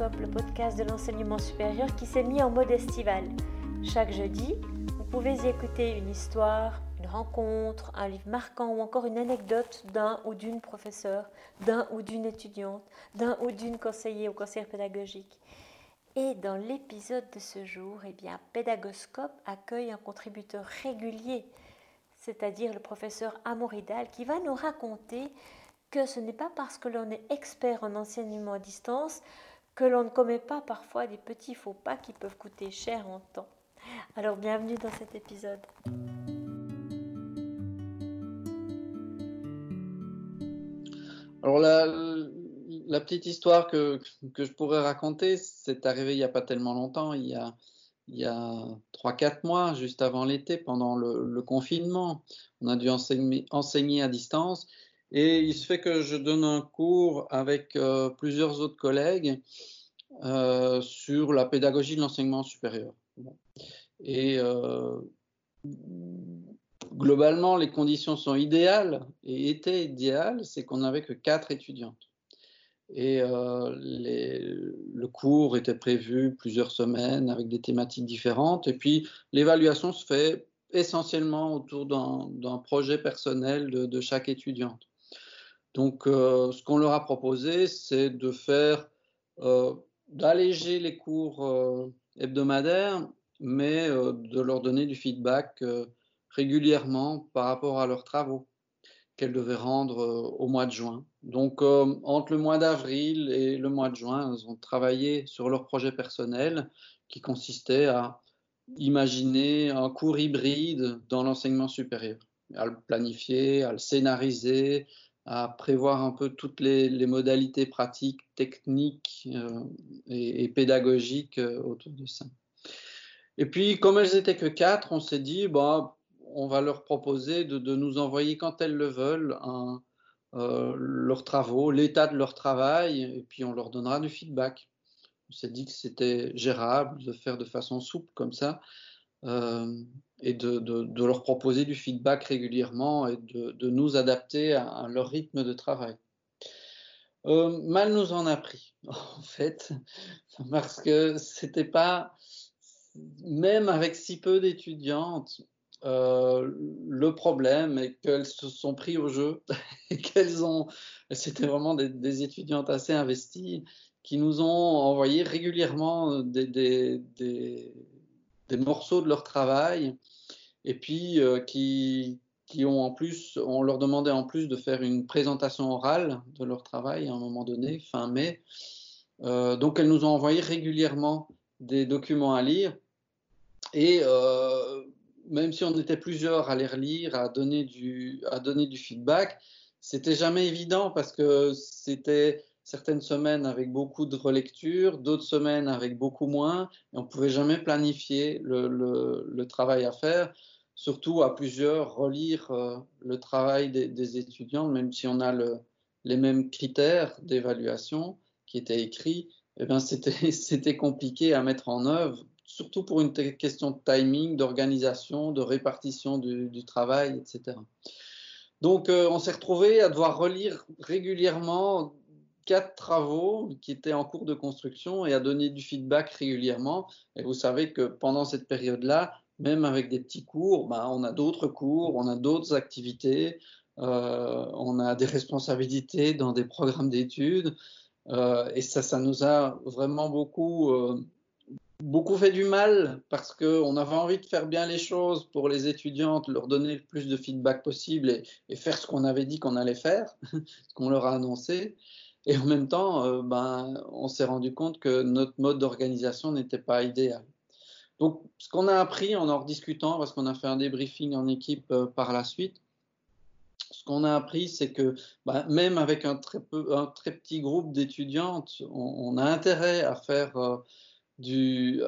Le podcast de l'enseignement supérieur qui s'est mis en mode estival. Chaque jeudi, vous pouvez y écouter une histoire, une rencontre, un livre marquant ou encore une anecdote d'un ou d'une professeur, d'un ou d'une étudiante, d'un ou d'une conseiller ou conseillère pédagogique. Et dans l'épisode de ce jour, eh bien, Pédagoscope accueille un contributeur régulier, c'est-à-dire le professeur Amoridal, qui va nous raconter que ce n'est pas parce que l'on est expert en enseignement à distance que l'on ne commet pas parfois des petits faux pas qui peuvent coûter cher en temps. Alors bienvenue dans cet épisode. Alors la, petite histoire que, que, je pourrais raconter, c'est arrivé il n'y a pas tellement longtemps, il y a, a 3-4 mois, juste avant l'été, pendant le, confinement. On a dû enseigner à distance et il se fait que je donne un cours avec euh, plusieurs autres collègues euh, sur la pédagogie de l'enseignement supérieur. Et euh, globalement, les conditions sont idéales et étaient idéales, c'est qu'on n'avait que quatre étudiantes. Et le cours était prévu plusieurs semaines avec des thématiques différentes. Et puis l'évaluation se fait essentiellement autour d'un projet personnel de chaque étudiante. Donc, euh, ce qu'on leur a proposé, c'est de faire, euh, d'alléger les cours euh, hebdomadaires, mais de leur donner du feedback régulièrement par rapport à leurs travaux qu'elles devaient rendre au mois de juin. Donc, entre le mois d'avril et le mois de juin, elles ont travaillé sur leur projet personnel qui consistait à imaginer un cours hybride dans l'enseignement supérieur, à le planifier, à le scénariser, à prévoir un peu toutes les, modalités pratiques, techniques euh, et, pédagogiques euh, autour de ça. Et puis, comme elles étaient que quatre, on s'est dit, bah, on va leur proposer de, nous envoyer quand elles le veulent euh, leurs travaux, l'état de leur travail, et puis on leur donnera du feedback. On s'est dit que c'était gérable de faire de façon souple comme ça. Euh, et de, leur proposer du feedback régulièrement et de, nous adapter à, leur rythme de travail. Euh, mal nous en a pris, en fait, parce que c'était pas, même avec si peu d'étudiantes, euh, le problème est qu'elles se sont pris au jeu et qu'elles ont, c'était vraiment des, étudiantes assez investies qui nous ont envoyé régulièrement des des morceaux de leur travail et puis euh, qui, qui ont en plus, on leur demandait en plus de faire une présentation orale de leur travail à un moment donné, fin mai. Euh, donc elles nous ont envoyé régulièrement des documents à lire et euh, même si on était plusieurs à les relire, à donner du, à donner du feedback, c'était jamais évident parce que c'était certaines semaines avec beaucoup de relecture, d'autres semaines avec beaucoup moins, et on ne pouvait jamais planifier le, travail à faire, surtout à plusieurs, relire euh, le travail des, étudiants, même si on a le, les mêmes critères d'évaluation qui étaient écrits, eh bien c'était compliqué à mettre en œuvre, surtout pour une question de timing, d'organisation, de répartition du, du, travail, etc. Donc euh, on s'est retrouvé à devoir relire régulièrement quatre travaux qui étaient en cours de construction et à donner du feedback régulièrement. Et vous savez que pendant cette période-là, même avec des petits cours, ben, on a d'autres cours, on a d'autres activités, euh, on a des responsabilités dans des programmes d'études. Euh, et ça, ça nous a vraiment beaucoup, euh, beaucoup fait du mal parce qu'on avait envie de faire bien les choses pour les étudiantes, leur donner le plus de feedback possible et faire ce qu'on avait dit qu'on allait faire, ce qu'on leur a annoncé. Et en même temps, euh, ben, on s'est rendu compte que notre mode d'organisation n'était pas idéal. Donc, ce qu'on a appris en en discutant, parce qu'on a fait un débriefing en équipe euh, par la suite, ce qu'on a appris, c'est que ben, même avec un très, peu, un très petit groupe d'étudiantes, on, a intérêt à faire euh, du,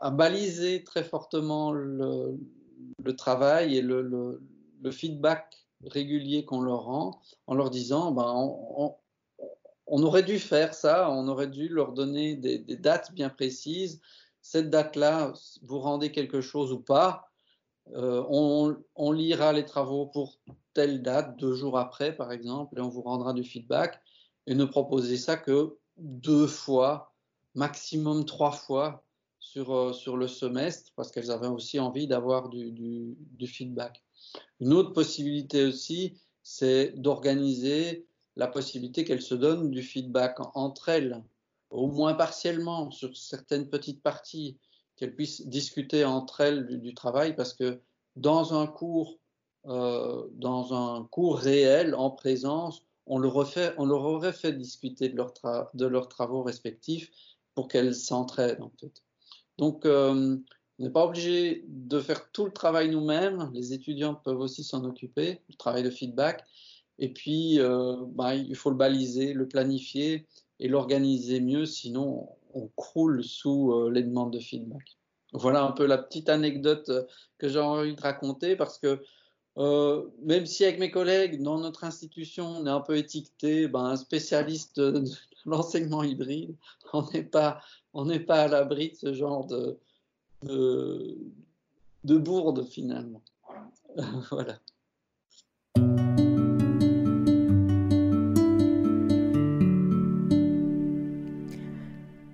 à, baliser très fortement le, travail et le, feedback régulier qu'on leur rend, en leur disant, ben, on, on on aurait dû faire ça, on aurait dû leur donner des, dates bien précises. Cette date-là, vous rendez quelque chose ou pas. Euh, on, lira les travaux pour telle date, deux jours après, par exemple, et on vous rendra du feedback. Et ne proposez ça que deux fois maximum trois fois sur, sur le semestre parce qu'elles avaient aussi envie d'avoir du, feedback. Une autre possibilité aussi, c'est d'organiser la possibilité qu'elles se donnent du feedback entre elles, au moins partiellement, sur certaines petites parties, qu'elles puissent discuter entre elles du, travail, parce que dans un cours, euh, dans un cours réel, en présence, on leur, aurait fait discuter de, leurs travaux respectifs pour qu'elles s'entraident en. Donc, euh, on n'est pas obligé de faire tout le travail nous-mêmes. Les étudiants peuvent aussi s'en occuper, le travail de feedback. Et puis, euh, bah, il faut le baliser, le planifier et l'organiser mieux, sinon on croule sous euh, les demandes de feedback. Voilà un peu la petite anecdote euh, que j'ai envie de raconter parce que même si avec mes collègues dans notre institution on est un peu étiqueté, ben, un spécialiste de l'enseignement hybride, on n'est pas, pas à l'abri de ce genre de, de bourde finalement. voilà.